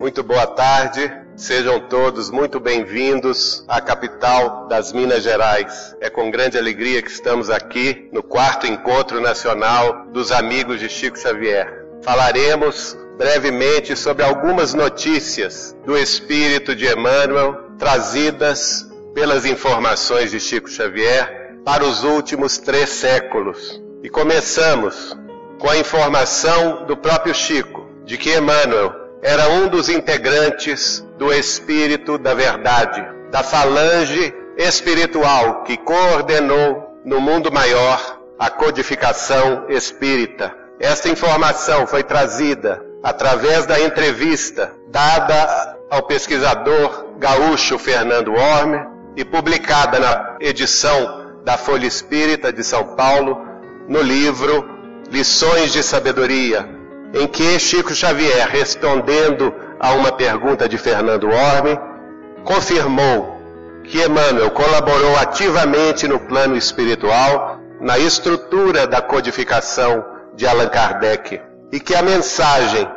Muito boa tarde, sejam todos muito bem-vindos à capital das Minas Gerais. É com grande alegria que estamos aqui no quarto encontro nacional dos amigos de Chico Xavier. Falaremos brevemente sobre algumas notícias do espírito de Emmanuel trazidas pelas informações de Chico Xavier para os últimos três séculos. E começamos com a informação do próprio Chico de que Emmanuel era um dos integrantes do Espírito da Verdade, da falange espiritual que coordenou no mundo maior a codificação espírita. Esta informação foi trazida através da entrevista dada ao pesquisador gaúcho Fernando Orme e publicada na edição da Folha Espírita de São Paulo no livro Lições de Sabedoria, em que Chico Xavier, respondendo a uma pergunta de Fernando Orme, confirmou que Emmanuel colaborou ativamente no plano espiritual, na estrutura da codificação de Allan Kardec, e que a mensagem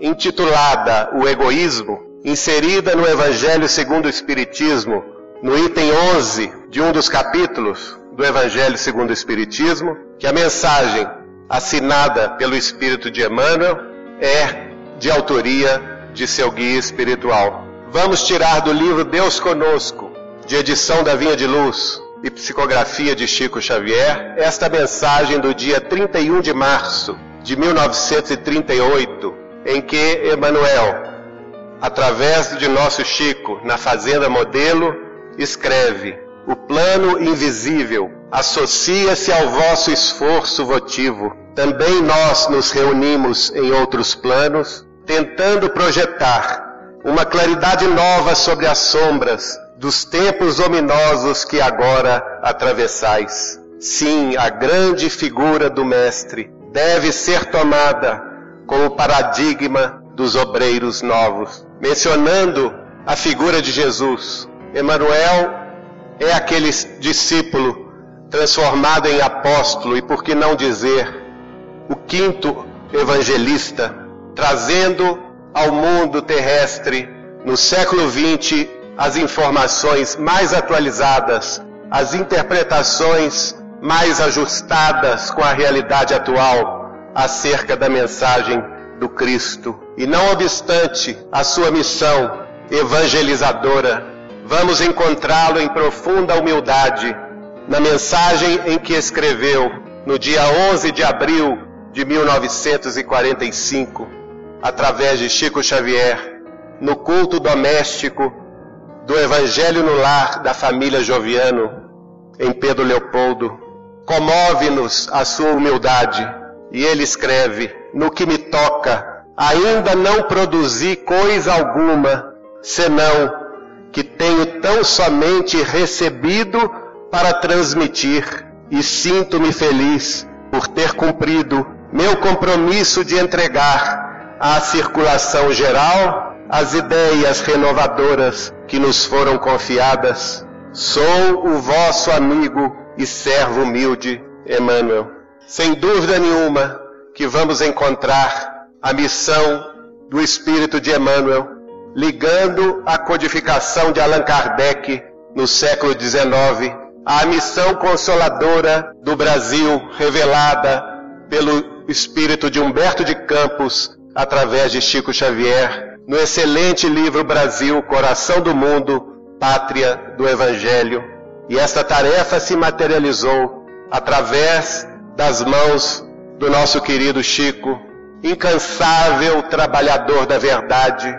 intitulada O Egoísmo, inserida no Evangelho segundo o Espiritismo, no item 11 de um dos capítulos do Evangelho segundo o Espiritismo, que a mensagem assinada pelo Espírito de Emmanuel, é de autoria de seu guia espiritual. Vamos tirar do livro Deus Conosco, de edição da Vinha de Luz e psicografia de Chico Xavier, esta mensagem do dia 31 de março de 1938, em que Emmanuel, através de nosso Chico, na Fazenda Modelo, escreve: O plano invisível associa-se ao vosso esforço votivo. Também nós nos reunimos em outros planos, tentando projetar uma claridade nova sobre as sombras dos tempos ominosos que agora atravessais. Sim, a grande figura do Mestre deve ser tomada como paradigma dos obreiros novos. Mencionando a figura de Jesus, Emanuel é aquele discípulo transformado em apóstolo e por que não dizer o quinto evangelista, trazendo ao mundo terrestre no século XX as informações mais atualizadas, as interpretações mais ajustadas com a realidade atual acerca da mensagem do Cristo. E não obstante a sua missão evangelizadora, vamos encontrá-lo em profunda humildade na mensagem em que escreveu no dia 11 de abril de 1945, através de Chico Xavier, no culto doméstico do Evangelho no Lar da família Joviano, em Pedro Leopoldo. Comove-nos a sua humildade. E ele escreve: No que me toca, ainda não produzi coisa alguma, senão que tenho tão somente recebido para transmitir e sinto-me feliz por ter cumprido meu compromisso de entregar à circulação geral as ideias renovadoras que nos foram confiadas. Sou o vosso amigo e servo humilde, Emmanuel. Sem dúvida nenhuma que vamos encontrar a missão do Espírito de Emmanuel, ligando a codificação de Allan Kardec no século XIX a missão consoladora do Brasil revelada pelo espírito de Humberto de Campos através de Chico Xavier no excelente livro Brasil, Coração do Mundo, Pátria do Evangelho. E esta tarefa se materializou através das mãos do nosso querido Chico, incansável trabalhador da verdade,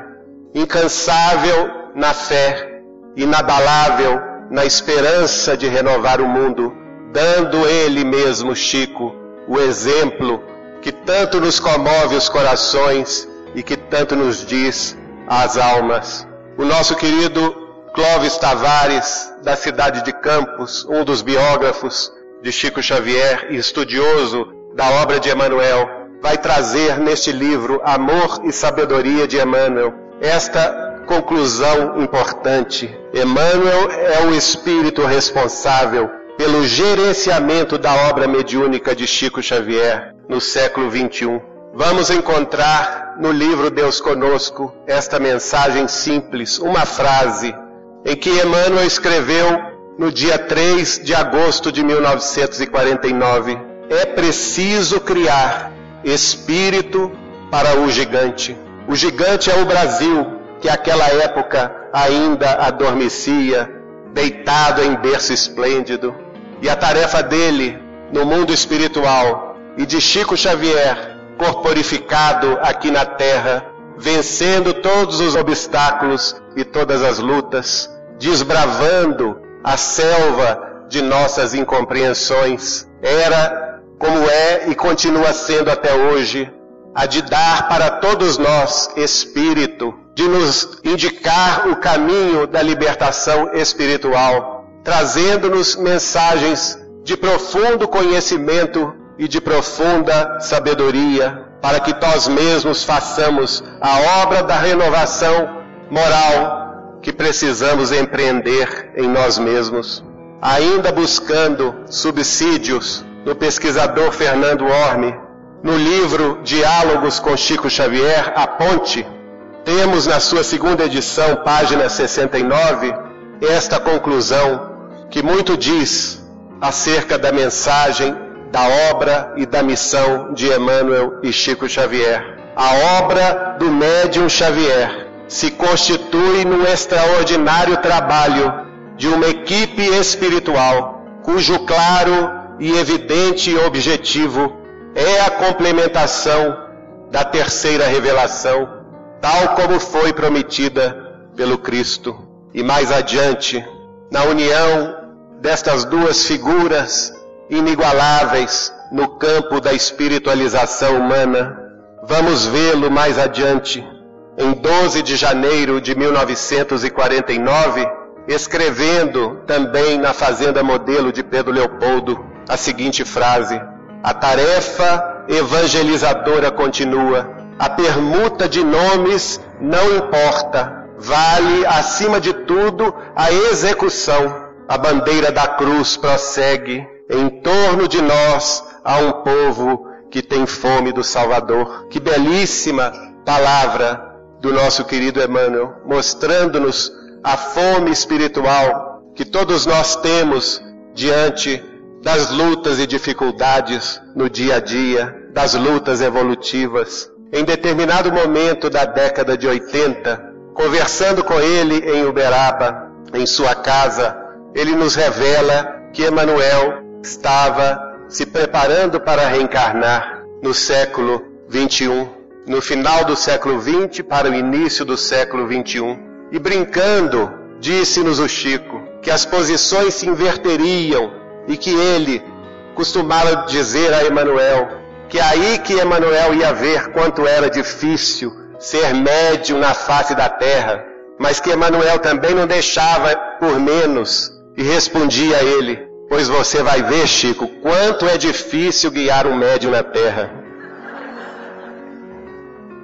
incansável na fé, inabalável na esperança de renovar o mundo, dando ele mesmo, Chico, o exemplo que tanto nos comove os corações e que tanto nos diz as almas. O nosso querido Clóvis Tavares, da cidade de Campos, um dos biógrafos de Chico Xavier e estudioso da obra de Emmanuel, vai trazer neste livro Amor e Sabedoria de Emmanuel esta conclusão importante. Emmanuel é o espírito responsável pelo gerenciamento da obra mediúnica de Chico Xavier no século XXI. vamos encontrar no livro Deus Conosco esta mensagem simples, uma frase em que Emmanuel escreveu no dia 3 de agosto de 1949: É preciso criar espírito para o gigante. O gigante é o Brasil, que naquela época ainda adormecia, deitado em berço esplêndido. E a tarefa dele no mundo espiritual e de Chico Xavier, corporificado aqui na terra, vencendo todos os obstáculos e todas as lutas, desbravando a selva de nossas incompreensões, era, como é e continua sendo até hoje, a de dar para todos nós espírito, de nos indicar o caminho da libertação espiritual, trazendo-nos mensagens de profundo conhecimento e de profunda sabedoria, para que nós mesmos façamos a obra da renovação moral que precisamos empreender em nós mesmos. Ainda buscando subsídios no pesquisador Fernando Orme, no livro Diálogos com Chico Xavier, A Ponte, temos na sua segunda edição, página 69, esta conclusão que muito diz acerca da mensagem, da obra e da missão de Emmanuel e Chico Xavier. A obra do médium Xavier se constitui num extraordinário trabalho de uma equipe espiritual, cujo claro e evidente objetivo é a complementação da terceira revelação, tal como foi prometida pelo Cristo. E mais adiante, na união destas duas figuras inigualáveis no campo da espiritualização humana. Vamos vê-lo mais adiante. Em 12 de janeiro de 1949, escrevendo também na Fazenda Modelo de Pedro Leopoldo a seguinte frase: A tarefa evangelizadora continua. A permuta de nomes não importa. Vale, acima de tudo, a execução a bandeira da cruz prossegue. Em torno de nós há um povo que tem fome do Salvador. Que belíssima palavra do nosso querido Emmanuel, mostrando-nos a fome espiritual que todos nós temos diante das lutas e dificuldades no dia a dia, das lutas evolutivas. Em determinado momento da década de 80, conversando com ele em Uberaba, em sua casa, ele nos revela que Emanuel estava se preparando para reencarnar no século 21, no final do século 20 para o início do século 21. E brincando, disse-nos o Chico que as posições se inverteriam e que ele costumava dizer a Emanuel que aí que Emanuel ia ver quanto era difícil ser médium na face da terra, mas que Emanuel também não deixava por menos e respondi a ele: Pois você vai ver, Chico, quanto é difícil guiar um médium na terra.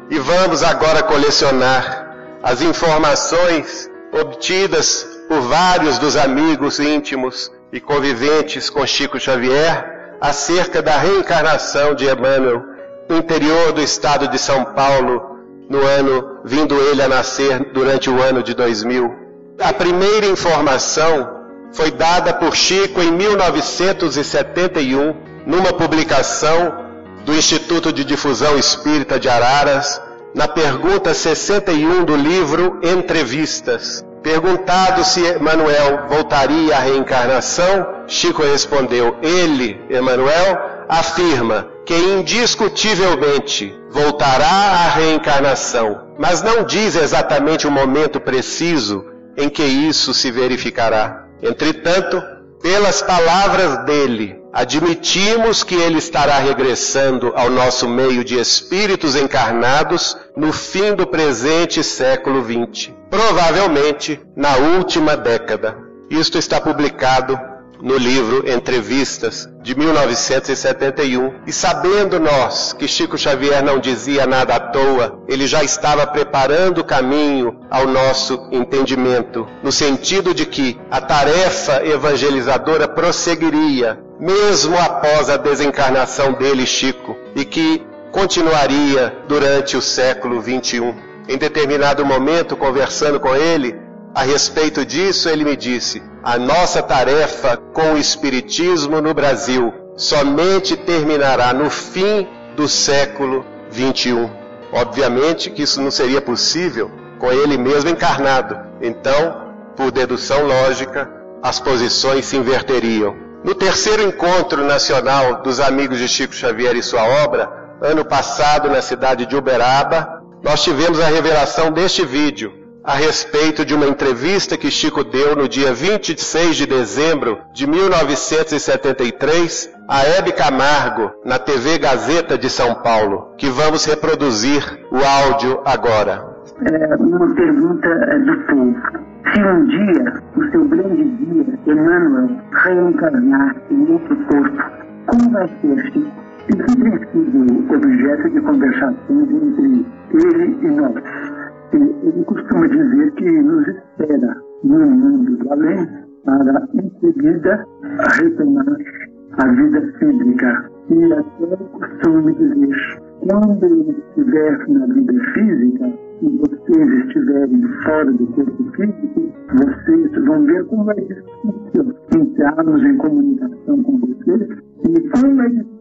E vamos agora colecionar as informações obtidas por vários dos amigos íntimos e conviventes com Chico Xavier acerca da reencarnação de Emmanuel interior do estado de São Paulo, no ano, vindo ele a nascer durante o ano de 2000. A primeira informação foi dada por Chico em 1971, numa publicação do Instituto de Difusão Espírita de Araras, na pergunta 61 do livro Entrevistas. Perguntado se Emanuel voltaria à reencarnação, Chico respondeu: Ele, Emanuel, afirma que indiscutivelmente voltará à reencarnação, mas não diz exatamente o momento preciso em que isso se verificará. Entretanto, pelas palavras dele, admitimos que ele estará regressando ao nosso meio de espíritos encarnados no fim do presente século XX, provavelmente na última década. Isto está publicado no livro Entrevistas de 1971. E sabendo nós que Chico Xavier não dizia nada à toa, ele já estava preparando o caminho ao nosso entendimento, no sentido de que a tarefa evangelizadora prosseguiria, mesmo após a desencarnação dele, Chico, e que continuaria durante o século 21. Em determinado momento, conversando com ele a respeito disso, ele me disse: a nossa tarefa com o Espiritismo no Brasil somente terminará no fim do século 21. Obviamente que isso não seria possível com ele mesmo encarnado. Então, por dedução lógica, as posições se inverteriam. No terceiro encontro nacional dos amigos de Chico Xavier e sua obra, ano passado na cidade de Uberaba, nós tivemos a revelação deste vídeo a respeito de uma entrevista que Chico deu no dia 26 de dezembro de 1973 a Hebe Camargo na TV Gazeta de São Paulo, que vamos reproduzir o áudio agora. É uma pergunta do povo. Se um dia, o seu grande dia, Emmanuel, reencarnar em outro corpo, como vai ser, Chico? E tem sido objeto de conversações entre ele e nós? Ele costuma dizer que nos espera no mundo do além para, em seguida, retomar a vida física. E até costumo dizer, quando ele estiver na vida física, e vocês estiverem fora do corpo físico, vocês vão ver como é difícil entrarmos em comunicação com vocês e como é difícil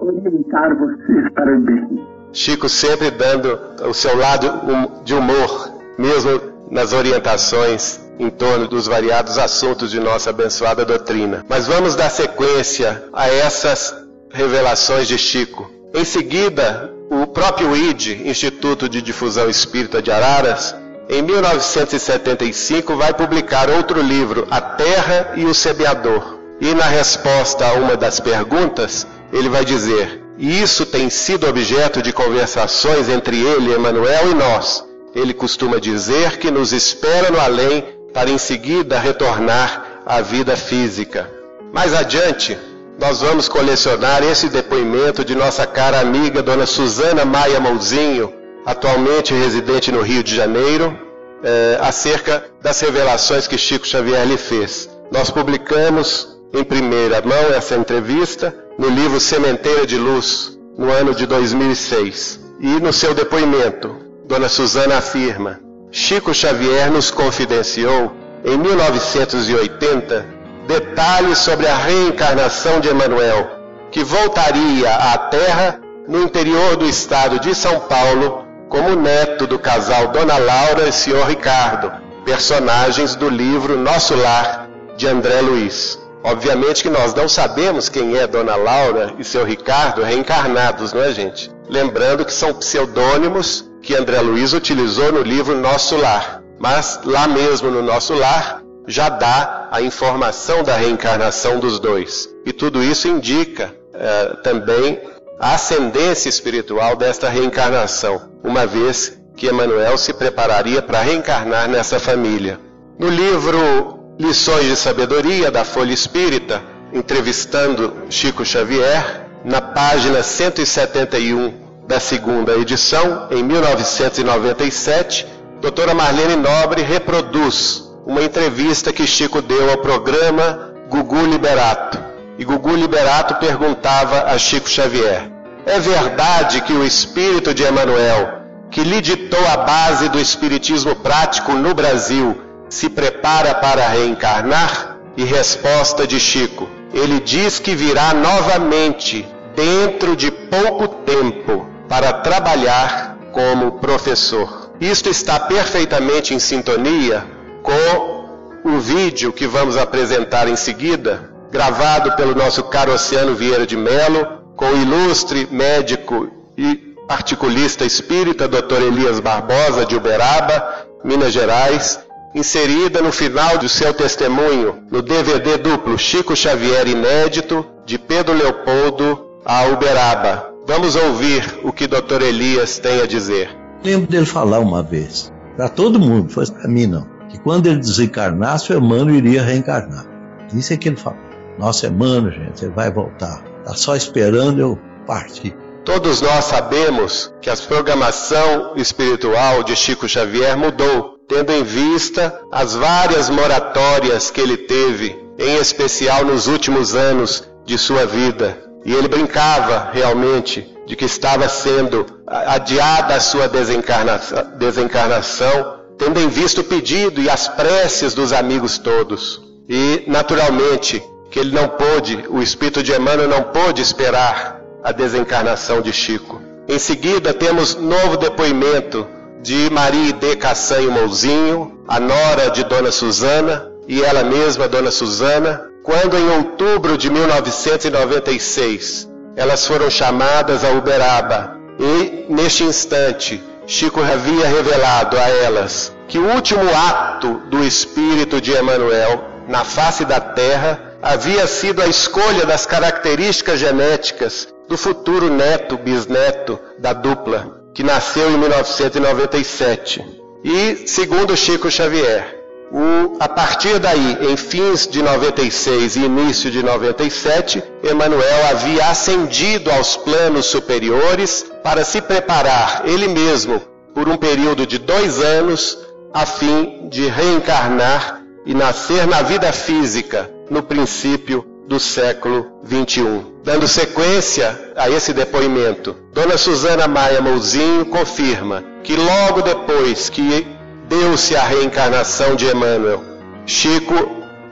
orientar vocês para o bem. Chico sempre dando o seu lado de humor, mesmo nas orientações em torno dos variados assuntos de nossa abençoada doutrina. Mas vamos dar sequência a essas revelações de Chico. Em seguida, o próprio ID, Instituto de Difusão Espírita de Araras, em 1975 vai publicar outro livro, A Terra e o Semeador. E na resposta a uma das perguntas, ele vai dizer: e isso tem sido objeto de conversações entre ele, Emmanuel e nós. Ele costuma dizer que nos espera no além para em seguida retornar à vida física. Mais adiante, nós vamos colecionar esse depoimento de nossa cara amiga Dona Suzana Maia Mouzinho, atualmente residente no Rio de Janeiro, é, acerca das revelações que Chico Xavier lhe fez. Nós publicamos em primeira mão essa entrevista no livro Sementeira de Luz, no ano de 2006. E no seu depoimento, Dona Suzana afirma: Chico Xavier nos confidenciou, em 1980, detalhes sobre a reencarnação de Emanuel, que voltaria à Terra no interior do estado de São Paulo como neto do casal Dona Laura e Senhor Ricardo, personagens do livro Nosso Lar de André Luiz. Obviamente que nós não sabemos quem é Dona Laura e seu Ricardo reencarnados, não é, gente? Lembrando que são pseudônimos que André Luiz utilizou no livro Nosso Lar. Mas lá mesmo no Nosso Lar, já dá a informação da reencarnação dos dois. E tudo isso indica é, também a ascendência espiritual desta reencarnação, uma vez que Emmanuel se prepararia para reencarnar nessa família. No livro Lições de Sabedoria da Folha Espírita, entrevistando Chico Xavier, na página 171 da segunda edição, em 1997, doutora Marlene Nobre reproduz uma entrevista que Chico deu ao programa Gugu Liberato. E Gugu Liberato perguntava a Chico Xavier: É verdade que o espírito de Emanuel, que lhe ditou a base do espiritismo prático no Brasil, se prepara para reencarnar? E resposta de Chico: Ele diz que virá novamente dentro de pouco tempo para trabalhar como professor. Isto está perfeitamente em sintonia com o vídeo que vamos apresentar em seguida, gravado pelo nosso caro Oceano Vieira de Melo, com o ilustre médico e articulista espírita Dr. Elias Barbosa de Uberaba, Minas Gerais, inserida no final de seu testemunho no DVD duplo Chico Xavier Inédito, de Pedro Leopoldo a Uberaba. Vamos ouvir o que Dr. Elias tem a dizer. Lembro dele falar uma vez, para todo mundo, foi para mim não que quando ele desencarnasse, o Emmanuel iria reencarnar. Isso é que ele falou. Nossa, Emmanuel, gente, ele vai voltar. Está só esperando eu partir. Todos nós sabemos que a programação espiritual de Chico Xavier mudou, tendo em vista as várias moratórias que ele teve, em especial nos últimos anos de sua vida. E ele brincava realmente de que estava sendo adiada a sua desencarnação, desencarnação, tendo em vista o pedido e as preces dos amigos todos. E, naturalmente, que ele não pôde, o espírito de Emmanuel não pôde esperar a desencarnação de Chico. Em seguida, temos novo depoimento de Maria de Cassanho Mouzinho, a nora de Dona Susana, e ela mesma, Dona Susana, quando em outubro de 1996 elas foram chamadas a Uberaba e, neste instante, Chico havia revelado a elas que o último ato do espírito de Emanuel na face da terra havia sido a escolha das características genéticas do futuro neto bisneto da dupla, que nasceu em 1997. E, segundo Chico Xavier, o, a partir daí, em fins de 96 e início de 97, Emmanuel havia ascendido aos planos superiores para se preparar ele mesmo por um período de dois anos a fim de reencarnar e nascer na vida física no princípio do século 21. Dando sequência a esse depoimento, Dona Susana Maia Mouzinho confirma que logo depois que deu-se a reencarnação de Emmanuel. Chico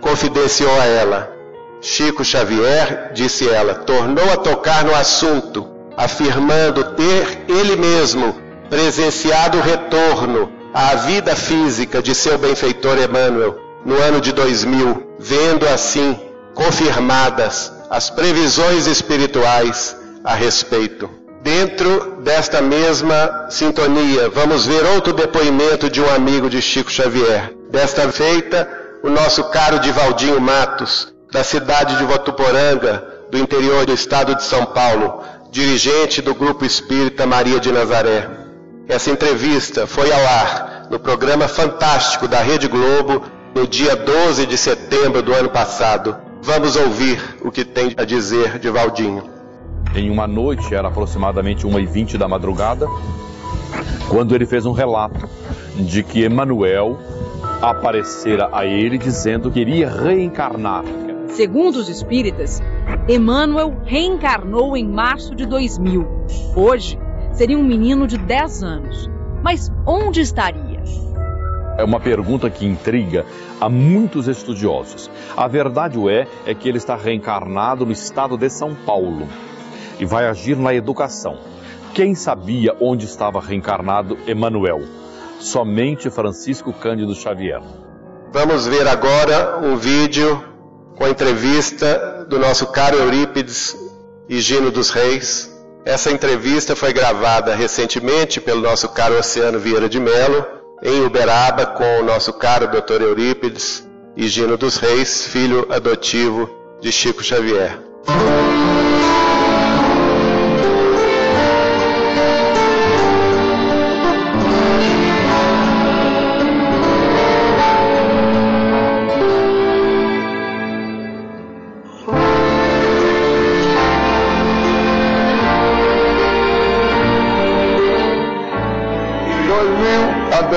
confidenciou a ela. Chico Xavier, disse ela, tornou a tocar no assunto, afirmando ter ele mesmo presenciado o retorno à vida física de seu benfeitor Emmanuel no ano de 2000, vendo assim confirmadas as previsões espirituais a respeito. Dentro desta mesma sintonia, vamos ver outro depoimento de um amigo de Chico Xavier. Desta feita, o nosso caro Divaldinho Matos, da cidade de Votuporanga, do interior do estado de São Paulo, dirigente do Grupo Espírita Maria de Nazaré. Essa entrevista foi ao ar no programa fantástico da Rede Globo no dia 12 de setembro do ano passado. Vamos ouvir o que tem a dizer Divaldinho em uma noite, era aproximadamente 1h20 da madrugada, quando ele fez um relato de que Emanuel aparecera a ele dizendo que iria reencarnar. Segundo os espíritas, Emmanuel reencarnou em março de 2000. Hoje, seria um menino de 10 anos. Mas onde estaria? É uma pergunta que intriga a muitos estudiosos. A verdade é, é que ele está reencarnado no estado de São Paulo e vai agir na educação. Quem sabia onde estava reencarnado Emanuel? Somente Francisco Cândido Xavier. Vamos ver agora um vídeo com a entrevista do nosso caro Eurípides Higino dos Reis. Essa entrevista foi gravada recentemente pelo nosso caro Oceano Vieira de Melo, em Uberaba, com o nosso caro Dr. Eurípides Higino dos Reis, filho adotivo de Chico Xavier.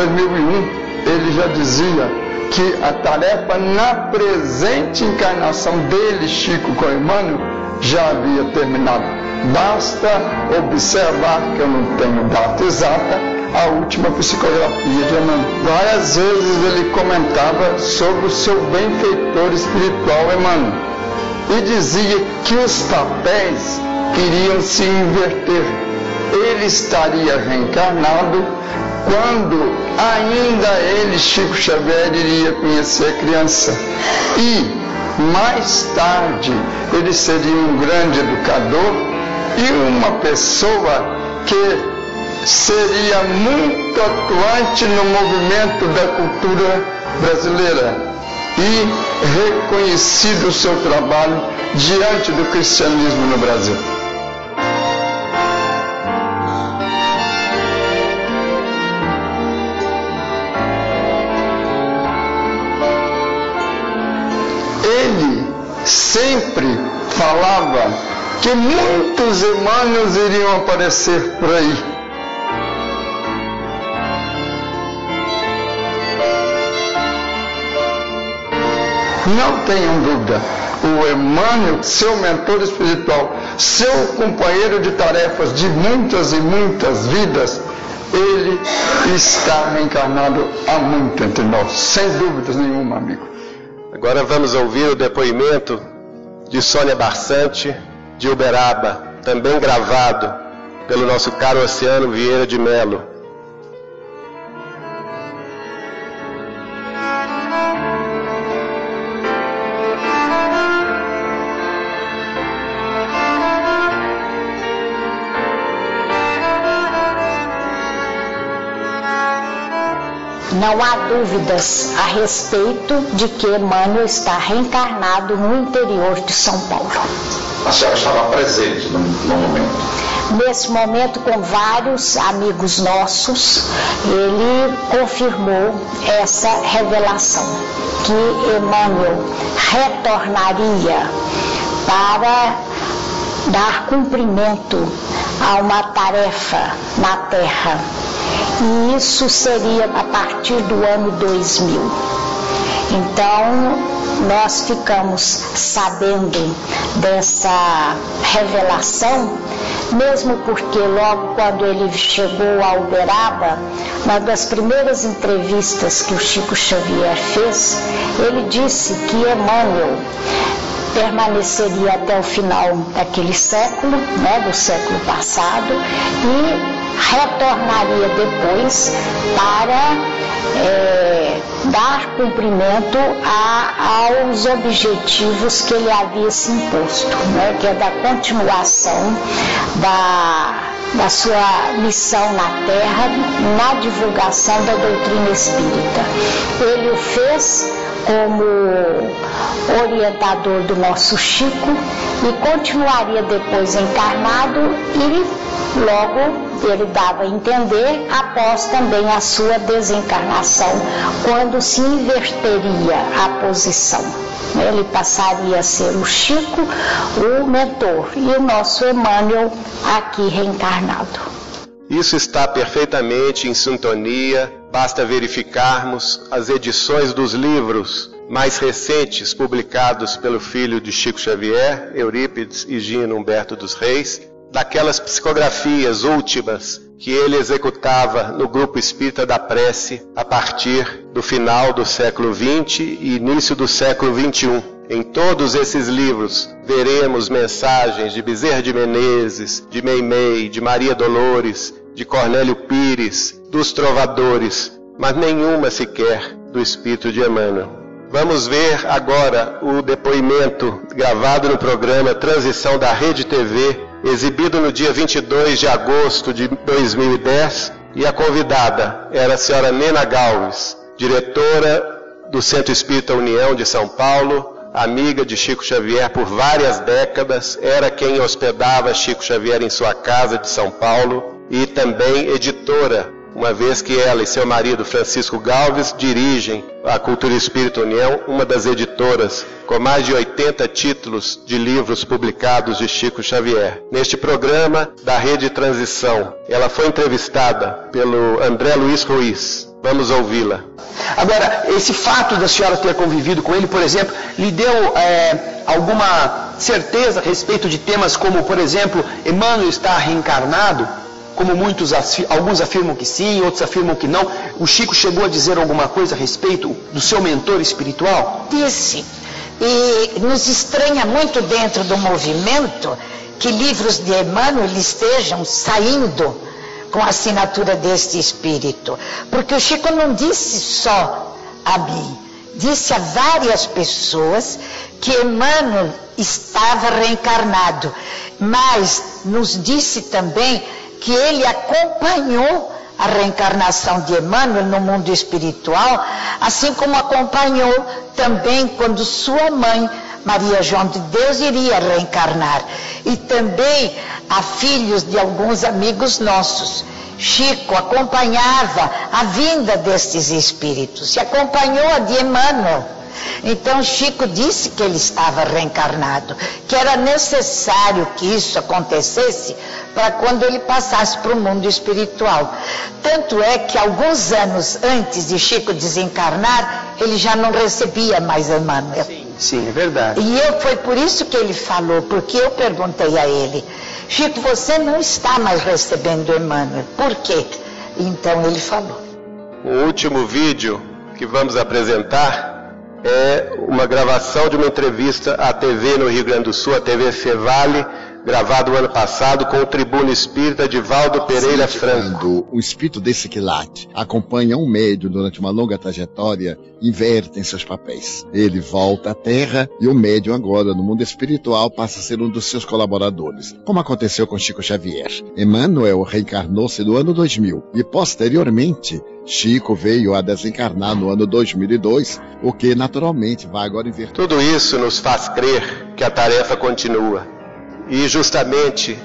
2001, ele já dizia que a tarefa na presente encarnação dele, Chico com Emmanuel, já havia terminado. Basta observar que eu não tenho data exata, a última psicografia de Emmanuel. Várias vezes ele comentava sobre o seu benfeitor espiritual Emmanuel e dizia que os papéis iriam se inverter. Ele estaria reencarnado quando ainda ele, Chico Xavier, iria conhecer a criança. E mais tarde ele seria um grande educador e uma pessoa que seria muito atuante no movimento da cultura brasileira e reconhecido o seu trabalho diante do cristianismo no Brasil. Sempre falava que muitos Emmanuels iriam aparecer por aí. Não tenham dúvida, o Emmanuel, seu mentor espiritual, seu companheiro de tarefas de muitas e muitas vidas, ele está reencarnado há muito entre nós, sem dúvidas nenhuma, amigo. Agora vamos ouvir o depoimento de Sônia Barçante, de Uberaba, também gravado pelo nosso caro Oceano Vieira de Melo. Não há dúvidas a respeito de que Emmanuel está reencarnado no interior de São Paulo. A senhora estava presente no, no momento? Nesse momento, com vários amigos nossos, ele confirmou essa revelação, que Emmanuel retornaria para dar cumprimento a uma tarefa na Terra e isso seria a partir do ano 2000. Então, nós ficamos sabendo dessa revelação, mesmo porque logo quando ele chegou a Uberaba, uma das primeiras entrevistas que o Chico Xavier fez, ele disse que Emmanuel permaneceria até o final daquele século, né, do século passado, e retornaria depois para é, dar cumprimento a, aos objetivos que ele havia se imposto, né, que é da continuação da, da sua missão na Terra, na divulgação da doutrina espírita. Ele o fez como orientador do nosso Chico e continuaria depois encarnado e Logo, ele dava a entender após também a sua desencarnação, quando se inverteria a posição. Ele passaria a ser o Chico, o mentor, e o nosso Emmanuel aqui reencarnado. Isso está perfeitamente em sintonia, basta verificarmos as edições dos livros mais recentes publicados pelo filho de Chico Xavier, Eurípides e Gino Humberto dos Reis, daquelas psicografias últimas que ele executava no grupo espírita da prece a partir do final do século XX e início do século XXI. Em todos esses livros veremos mensagens de Bezerra de Menezes, de Meimei, de Maria Dolores, de Cornélio Pires, dos trovadores, mas nenhuma sequer do espírito de Emmanuel. Vamos ver agora o depoimento gravado no programa Transição da Rede TV exibido no dia 22 de agosto de 2010, e a convidada era a senhora Nena Galves, diretora do Centro Espírita União de São Paulo, amiga de Chico Xavier por várias décadas, era quem hospedava Chico Xavier em sua casa de São Paulo e também editora uma vez que ela e seu marido Francisco Galves dirigem a Cultura Espírita União, uma das editoras com mais de 80 títulos de livros publicados de Chico Xavier. Neste programa da Rede Transição, ela foi entrevistada pelo André Luiz Ruiz. Vamos ouvi-la. Agora, esse fato da senhora ter convivido com ele, por exemplo, lhe deu é, alguma certeza a respeito de temas como, por exemplo, Emmanuel está reencarnado? Como muitos alguns afirmam que sim, outros afirmam que não. O Chico chegou a dizer alguma coisa a respeito do seu mentor espiritual? Disse. E nos estranha muito dentro do movimento que livros de Emmanuel estejam saindo com a assinatura deste espírito. Porque o Chico não disse só a mim, disse a várias pessoas que Emmanuel estava reencarnado, mas nos disse também que ele acompanhou a reencarnação de Emmanuel no mundo espiritual, assim como acompanhou também quando sua mãe, Maria João de Deus, iria reencarnar. E também a filhos de alguns amigos nossos. Chico acompanhava a vinda destes espíritos e acompanhou a de Emmanuel. Então Chico disse que ele estava reencarnado, que era necessário que isso acontecesse para quando ele passasse para o mundo espiritual. Tanto é que alguns anos antes de Chico desencarnar, ele já não recebia mais Emmanuel. Sim, Sim, é verdade. E eu, foi por isso que ele falou, porque eu perguntei a ele, Chico, você não está mais recebendo Emmanuel, por quê? Então ele falou. O último vídeo que vamos apresentar é uma gravação de uma entrevista à TV no Rio Grande do Sul, a TV Fevale, gravado ano passado com o tribuno espírita Divaldo Pereira Franco. Quando um espírito desse quilate acompanha um médium durante uma longa trajetória, invertem seus papéis. Ele volta à Terra e o médium agora, no mundo espiritual, passa a ser um dos seus colaboradores, como aconteceu com Chico Xavier. Emmanuel reencarnou-se no ano 2000 e, posteriormente, Chico veio a desencarnar no ano 2002, o que naturalmente vai agora inverter. Tudo isso nos faz crer que a tarefa continua e justamente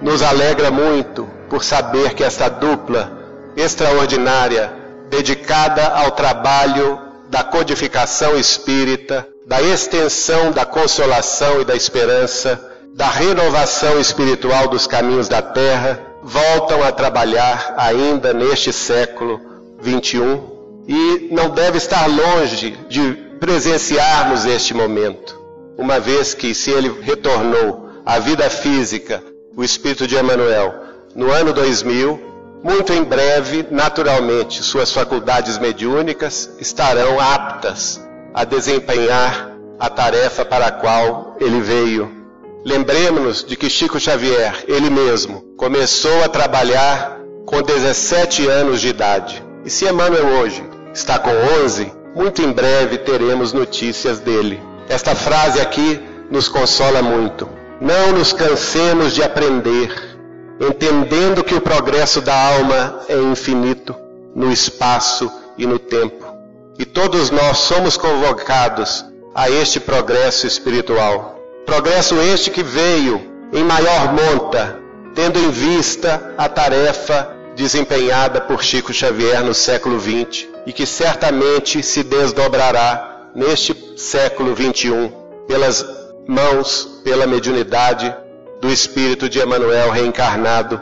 nos alegra muito por saber que esta dupla extraordinária, dedicada ao trabalho da codificação espírita, da extensão da consolação e da esperança, da renovação espiritual dos caminhos da terra, voltam a trabalhar ainda neste século 21 e não deve estar longe de presenciarmos este momento, uma vez que se ele retornou a vida física, o espírito de Emmanuel, no ano 2000, muito em breve, naturalmente, suas faculdades mediúnicas estarão aptas a desempenhar a tarefa para a qual ele veio. Lembremos-nos de que Chico Xavier, ele mesmo, começou a trabalhar com 17 anos de idade. E se Emmanuel hoje está com 11, muito em breve teremos notícias dele. Esta frase aqui nos consola muito. Não nos cansemos de aprender, entendendo que o progresso da alma é infinito no espaço e no tempo. E todos nós somos convocados a este progresso espiritual. Progresso este que veio em maior monta, tendo em vista a tarefa desempenhada por Chico Xavier no século XX e que certamente se desdobrará neste século XXI pelas mãos pela mediunidade do espírito de Emanuel reencarnado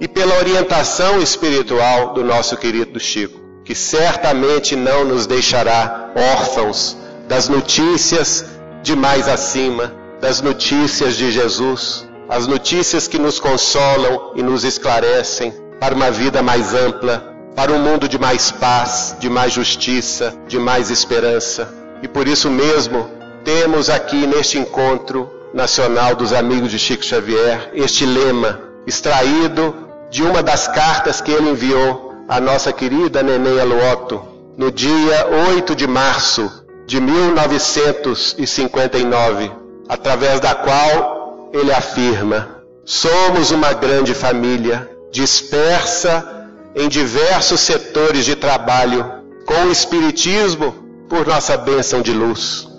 e pela orientação espiritual do nosso querido Chico, que certamente não nos deixará órfãos das notícias de mais acima, das notícias de Jesus, as notícias que nos consolam e nos esclarecem para uma vida mais ampla, para um mundo de mais paz, de mais justiça, de mais esperança. E por isso mesmo, temos aqui neste encontro nacional dos amigos de Chico Xavier este lema, extraído de uma das cartas que ele enviou à nossa querida Neném Aluoto, no dia 8 de março de 1959, através da qual ele afirma: Somos uma grande família, dispersa em diversos setores de trabalho, com o Espiritismo por nossa bênção de luz.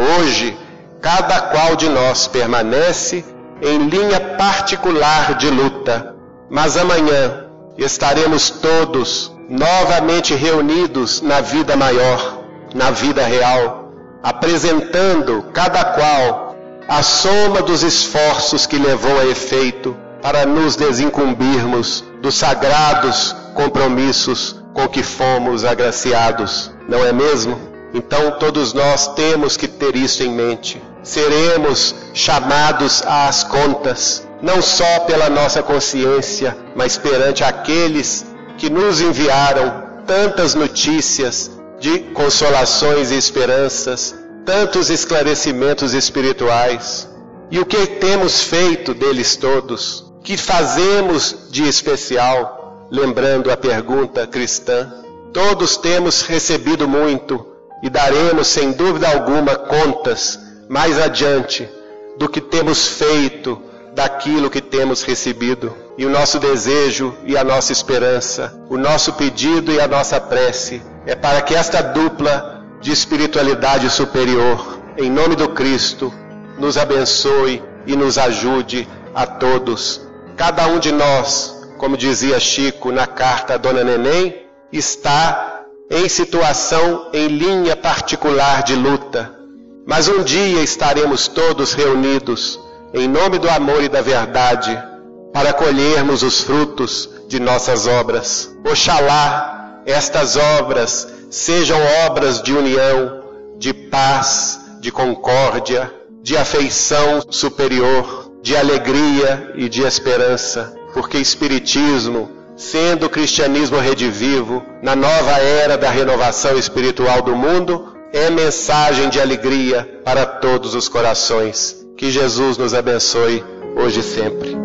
Hoje, cada qual de nós permanece em linha particular de luta, mas amanhã estaremos todos novamente reunidos na vida maior, na vida real, apresentando cada qual a soma dos esforços que levou a efeito para nos desincumbirmos dos sagrados compromissos com que fomos agraciados, não é mesmo? Então todos nós temos que ter isso em mente. Seremos chamados às contas, não só pela nossa consciência, mas perante aqueles que nos enviaram tantas notícias de consolações e esperanças, tantos esclarecimentos espirituais. E o que temos feito deles todos? Que fazemos de especial? Lembrando a pergunta cristã. Todos temos recebido muito, e daremos sem dúvida alguma contas mais adiante do que temos feito daquilo que temos recebido. E o nosso desejo e a nossa esperança, o nosso pedido e a nossa prece é para que esta dupla de espiritualidade superior, em nome do Cristo, nos abençoe e nos ajude a todos. Cada um de nós, como dizia Chico na carta a Dona Neném, está em situação em linha particular de luta. Mas um dia estaremos todos reunidos em nome do amor e da verdade para colhermos os frutos de nossas obras. Oxalá estas obras sejam obras de união, de paz, de concórdia, de afeição superior, de alegria e de esperança, porque Espiritismo, sendo o cristianismo redivivo, na nova era da renovação espiritual do mundo, é mensagem de alegria para todos os corações. Que Jesus nos abençoe hoje e sempre.